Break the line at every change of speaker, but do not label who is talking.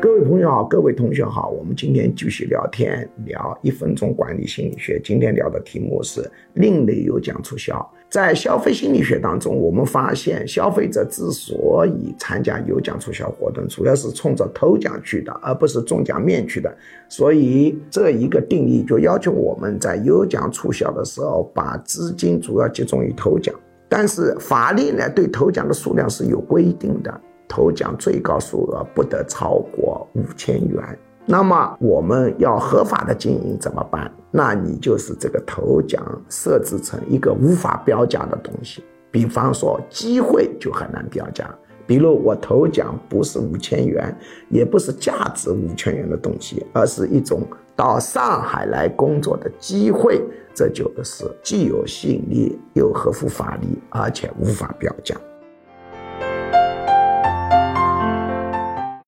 各位朋友好，各位同学好，我们今天继续聊天，聊一分钟管理心理学。今天聊的题目是另类有奖促销。在消费心理学当中，我们发现消费者之所以参加有奖促销活动，主要是冲着抽奖去的，而不是中奖面去的。所以这一个定义就要求我们在有奖促销的时候，把资金主要集中于抽奖。但是法律呢，对头奖的数量是有规定的。头奖最高数额不得超过五千元。那么我们要合法的经营怎么办？那你就是这个头奖设置成一个无法标价的东西。比方说机会就很难标价。比如我头奖不是五千元，也不是价值五千元的东西，而是一种到上海来工作的机会，这就是既有吸引力又合乎法律，而且无法标价。